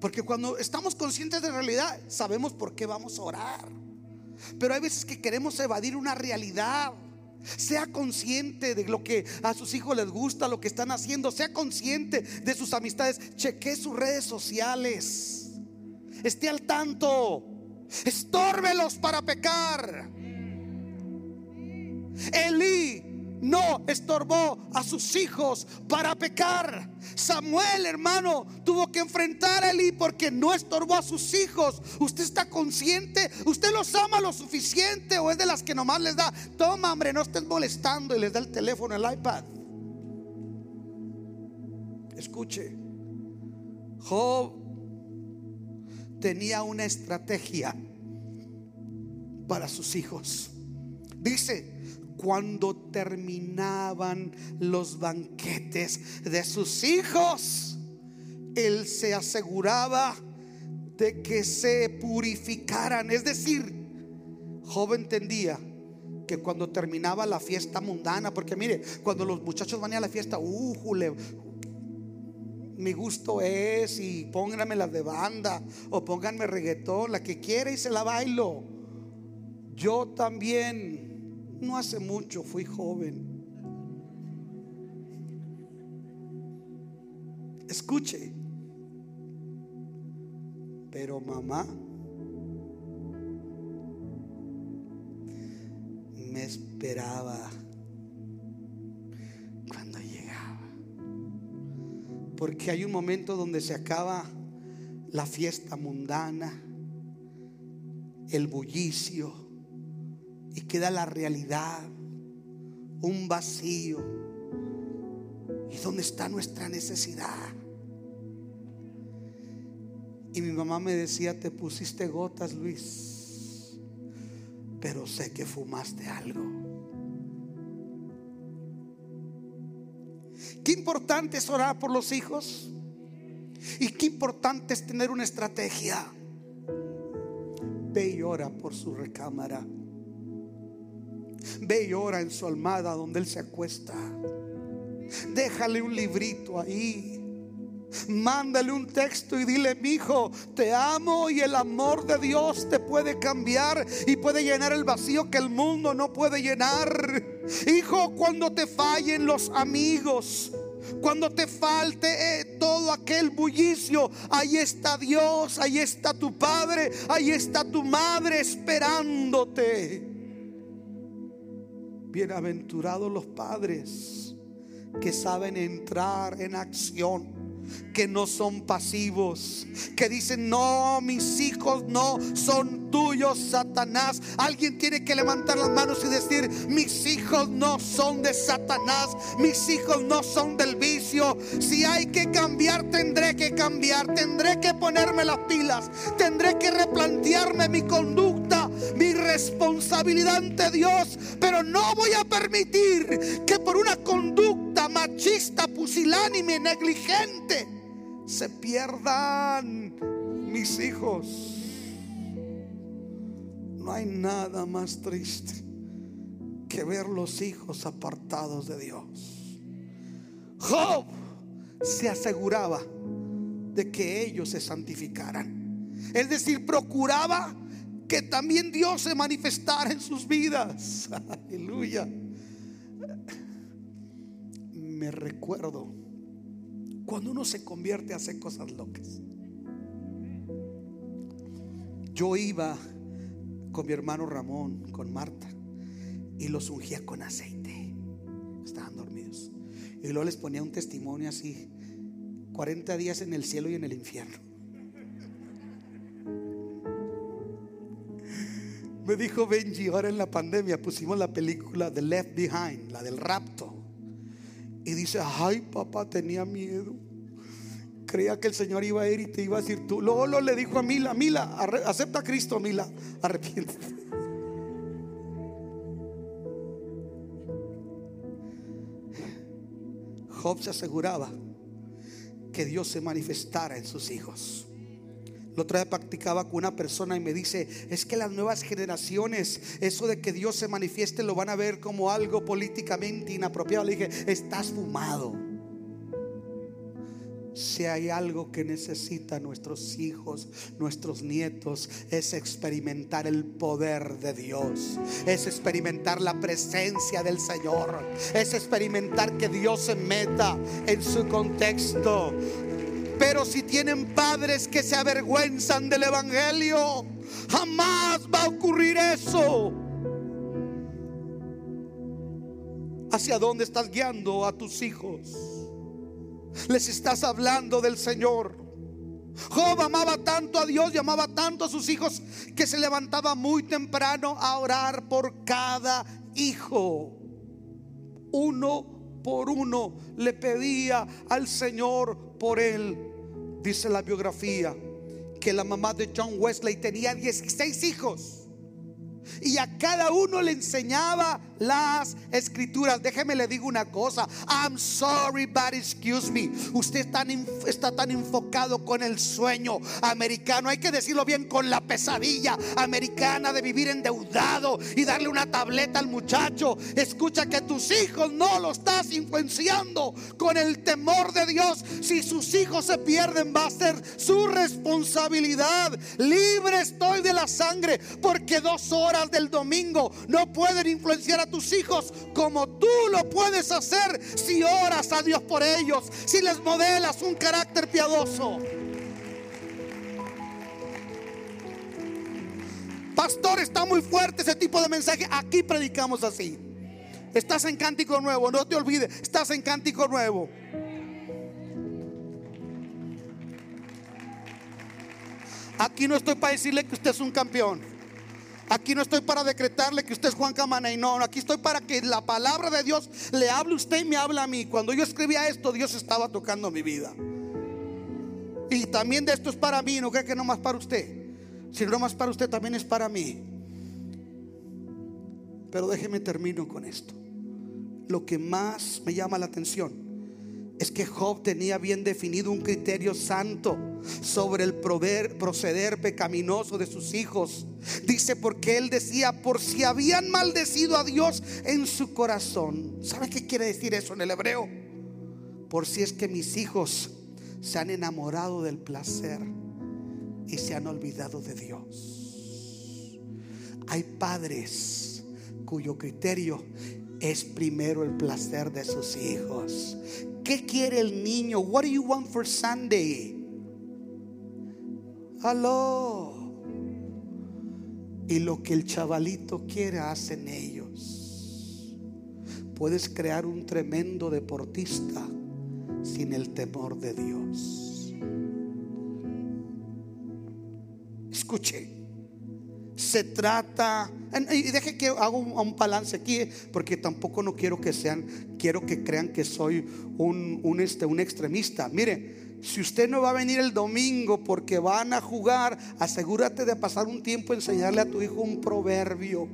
Porque cuando estamos conscientes de la realidad, sabemos por qué vamos a orar. Pero hay veces que queremos evadir una realidad. Sea consciente de lo que a sus hijos les gusta, lo que están haciendo. Sea consciente de sus amistades. Cheque sus redes sociales. Esté al tanto. Estórbelos para pecar. Elí no estorbó a sus hijos para pecar. Samuel, hermano, tuvo que enfrentar a Eli porque no estorbó a sus hijos. ¿Usted está consciente? ¿Usted los ama lo suficiente o es de las que nomás les da? Toma, hombre, no estés molestando y les da el teléfono, el iPad. Escuche, Job tenía una estrategia para sus hijos. Dice, cuando terminaban los banquetes de sus hijos, él se aseguraba de que se purificaran. Es decir, joven entendía que cuando terminaba la fiesta mundana, porque mire, cuando los muchachos van a la fiesta, uh, mi gusto es y pónganme las de banda o pónganme reggaetón, la que quiera y se la bailo. Yo también no hace mucho fui joven. Escuche. Pero mamá me esperaba cuando llegaba. Porque hay un momento donde se acaba la fiesta mundana, el bullicio y queda la realidad, un vacío. ¿Y dónde está nuestra necesidad? Y mi mamá me decía, te pusiste gotas, Luis, pero sé que fumaste algo. Qué importante es orar por los hijos. Y qué importante es tener una estrategia. Ve y ora por su recámara. Ve y ora en su almada donde él se acuesta. Déjale un librito ahí. Mándale un texto y dile, mi hijo, te amo y el amor de Dios te puede cambiar y puede llenar el vacío que el mundo no puede llenar. Hijo, cuando te fallen los amigos, cuando te falte eh, todo aquel bullicio, ahí está Dios, ahí está tu Padre, ahí está tu madre esperándote. Bienaventurados los padres que saben entrar en acción que no son pasivos, que dicen, no, mis hijos no son tuyos, Satanás. Alguien tiene que levantar las manos y decir, mis hijos no son de Satanás, mis hijos no son del vicio. Si hay que cambiar, tendré que cambiar, tendré que ponerme las pilas, tendré que replantearme mi conducta mi responsabilidad ante Dios, pero no voy a permitir que por una conducta machista, pusilánime, negligente, se pierdan mis hijos. No hay nada más triste que ver los hijos apartados de Dios. Job se aseguraba de que ellos se santificaran. Es decir, procuraba que también Dios se manifestara en sus vidas. Aleluya. Me recuerdo cuando uno se convierte hace cosas locas. Yo iba con mi hermano Ramón, con Marta, y los ungía con aceite. Estaban dormidos. Y luego les ponía un testimonio así 40 días en el cielo y en el infierno. Me dijo Benji, ahora en la pandemia pusimos la película The Left Behind, la del rapto. Y dice, ay papá, tenía miedo. Creía que el Señor iba a ir y te iba a decir tú. Luego le dijo a Mila, Mila, acepta a Cristo, Mila, arrepiéntete. Job se aseguraba que Dios se manifestara en sus hijos. La otra vez practicaba con una persona y me dice, es que las nuevas generaciones, eso de que Dios se manifieste lo van a ver como algo políticamente inapropiado. Le dije, estás fumado. Si hay algo que necesitan nuestros hijos, nuestros nietos, es experimentar el poder de Dios, es experimentar la presencia del Señor, es experimentar que Dios se meta en su contexto. Pero si tienen padres que se avergüenzan del Evangelio, jamás va a ocurrir eso. ¿Hacia dónde estás guiando a tus hijos? les estás hablando del Señor. Job amaba tanto a Dios y amaba tanto a sus hijos que se levantaba muy temprano a orar por cada hijo. Uno por uno le pedía al Señor por él. Dice la biografía que la mamá de John Wesley tenía 16 hijos y a cada uno le enseñaba las escrituras. Déjeme le digo una cosa. I'm sorry, but excuse me. Usted está tan, está tan enfocado con el sueño americano. Hay que decirlo bien con la pesadilla americana de vivir endeudado y darle una tableta al muchacho. Escucha que tus hijos no lo estás influenciando con el temor de Dios. Si sus hijos se pierden, va a ser su responsabilidad. Libre estoy de la sangre porque dos horas del domingo no pueden influenciar a tus hijos como tú lo puedes hacer si oras a Dios por ellos, si les modelas un carácter piadoso. Pastor, está muy fuerte ese tipo de mensaje. Aquí predicamos así. Estás en cántico nuevo, no te olvides, estás en cántico nuevo. Aquí no estoy para decirle que usted es un campeón. Aquí no estoy para decretarle que usted es Juan Camana y no, aquí estoy para que la palabra de Dios le hable a usted y me habla a mí. Cuando yo escribía esto, Dios estaba tocando mi vida. Y también de esto es para mí, no creo que no más para usted. Si no más para usted, también es para mí. Pero déjeme termino con esto. Lo que más me llama la atención es que Job tenía bien definido un criterio santo sobre el proceder pecaminoso de sus hijos. Dice porque él decía, por si habían maldecido a Dios en su corazón. ¿Sabe qué quiere decir eso en el hebreo? Por si es que mis hijos se han enamorado del placer y se han olvidado de Dios. Hay padres cuyo criterio es primero el placer de sus hijos. ¿Qué quiere el niño? What do you want for Sunday? Aló. Y lo que el chavalito quiere hacen ellos. Puedes crear un tremendo deportista sin el temor de Dios. Escuche se trata, y deje que hago un, balance aquí, porque tampoco no quiero que sean, quiero que crean que soy un, este, un extremista. Mire, si usted no va a venir el domingo porque van a jugar, asegúrate de pasar un tiempo enseñarle a tu hijo un proverbio.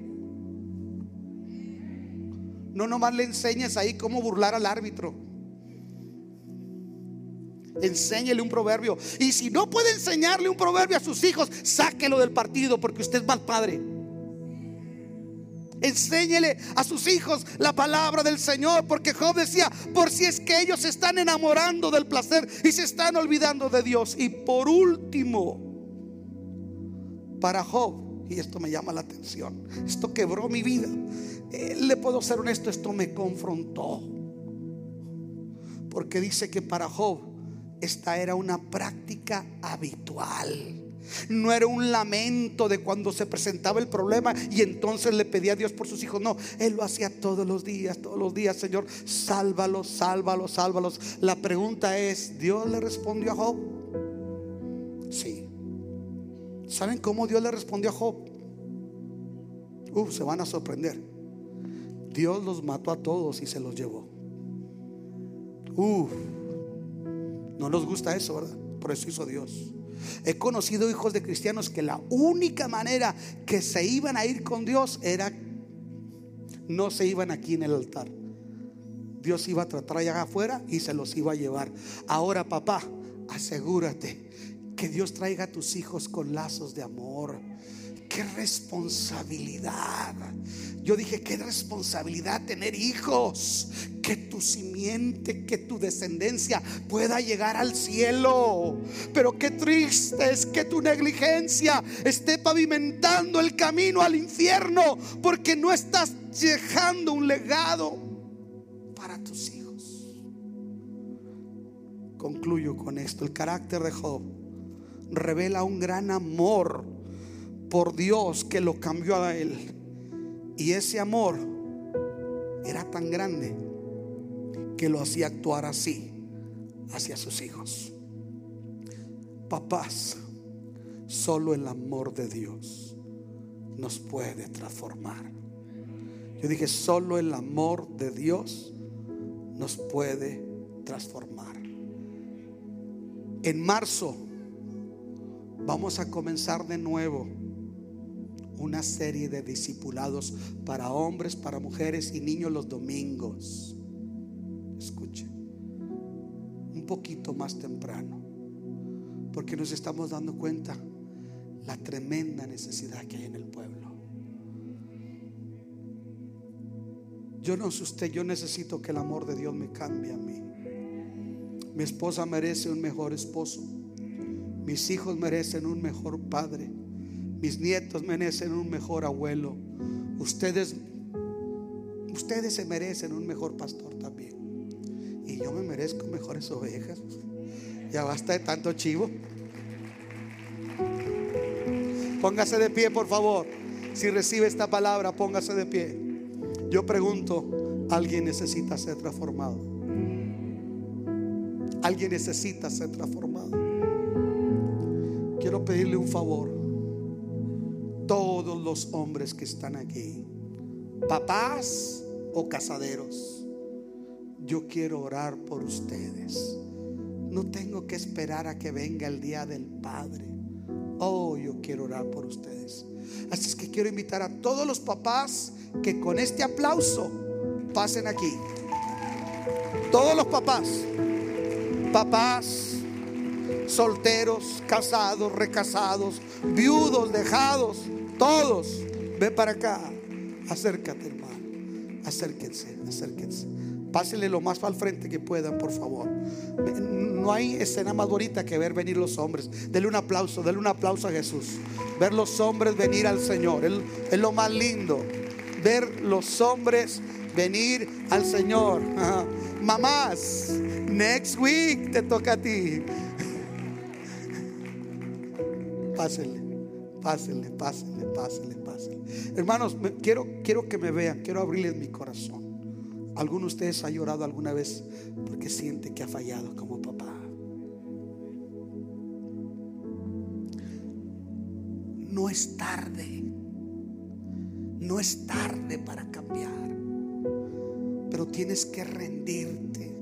No nomás le enseñes ahí cómo burlar al árbitro. Enséñele un proverbio. Y si no puede enseñarle un proverbio a sus hijos, sáquelo del partido porque usted es mal padre. Enséñele a sus hijos la palabra del Señor, porque Job decía, por si es que ellos se están enamorando del placer y se están olvidando de Dios. Y por último, para Job, y esto me llama la atención, esto quebró mi vida. Eh, le puedo ser honesto, esto me confrontó. Porque dice que para Job esta era una práctica habitual. No era un lamento de cuando se presentaba el problema y entonces le pedía a Dios por sus hijos. No, él lo hacía todos los días, todos los días, Señor, sálvalos, sálvalos, sálvalos. La pregunta es, ¿Dios le respondió a Job? Sí. ¿Saben cómo Dios le respondió a Job? Uf, se van a sorprender. Dios los mató a todos y se los llevó. Uf, no nos gusta eso, ¿verdad? Por eso hizo Dios. He conocido hijos de cristianos que la única manera que se iban a ir con Dios era no se iban aquí en el altar. Dios iba a tratar afuera y se los iba a llevar. Ahora, papá, asegúrate que Dios traiga a tus hijos con lazos de amor qué responsabilidad. Yo dije, qué responsabilidad tener hijos. Que tu simiente, que tu descendencia pueda llegar al cielo. Pero qué triste es que tu negligencia esté pavimentando el camino al infierno porque no estás dejando un legado para tus hijos. Concluyo con esto. El carácter de Job revela un gran amor por Dios que lo cambió a él. Y ese amor era tan grande que lo hacía actuar así hacia sus hijos. Papás, solo el amor de Dios nos puede transformar. Yo dije, solo el amor de Dios nos puede transformar. En marzo vamos a comenzar de nuevo una serie de discipulados para hombres, para mujeres y niños los domingos. Escuche, un poquito más temprano, porque nos estamos dando cuenta la tremenda necesidad que hay en el pueblo. Yo no sé yo necesito que el amor de Dios me cambie a mí. Mi esposa merece un mejor esposo. Mis hijos merecen un mejor padre. Mis nietos merecen un mejor abuelo. Ustedes, ustedes se merecen un mejor pastor también. Y yo me merezco mejores ovejas. Ya basta de tanto chivo. Póngase de pie, por favor. Si recibe esta palabra, póngase de pie. Yo pregunto, ¿alguien necesita ser transformado? ¿Alguien necesita ser transformado? Quiero pedirle un favor los hombres que están aquí, papás o casaderos, yo quiero orar por ustedes. No tengo que esperar a que venga el día del Padre. Oh, yo quiero orar por ustedes. Así es que quiero invitar a todos los papás que con este aplauso pasen aquí. Todos los papás, papás, solteros, casados, recasados, viudos, dejados, todos, ven para acá. Acércate, hermano. Acérquense, acérquense. Pásenle lo más al frente que puedan, por favor. No hay escena más bonita que ver venir los hombres. Denle un aplauso, denle un aplauso a Jesús. Ver los hombres venir al Señor. Es lo más lindo. Ver los hombres venir al Señor. Mamás, next week te toca a ti. Pásenle, pásenle, pásenle, pásenle, pásenle. Hermanos, quiero, quiero que me vean, quiero abrirles mi corazón. ¿Alguno de ustedes ha llorado alguna vez porque siente que ha fallado como papá? No es tarde. No es tarde para cambiar. Pero tienes que rendirte.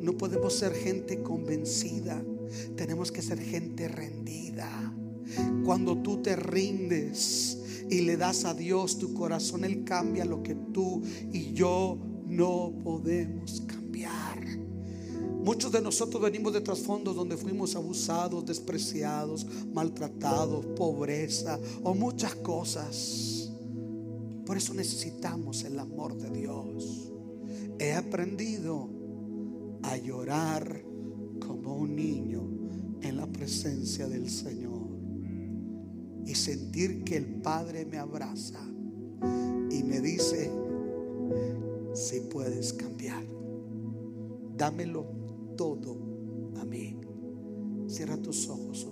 No podemos ser gente convencida Tenemos que ser gente rendida. Cuando tú te rindes y le das a Dios tu corazón, Él cambia lo que tú y yo no podemos cambiar. Muchos de nosotros venimos de trasfondos donde fuimos abusados, despreciados, maltratados, pobreza o muchas cosas. Por eso necesitamos el amor de Dios. He aprendido a llorar como un niño en la presencia del Señor y sentir que el Padre me abraza y me dice, si puedes cambiar, dámelo todo a mí. Cierra tus ojos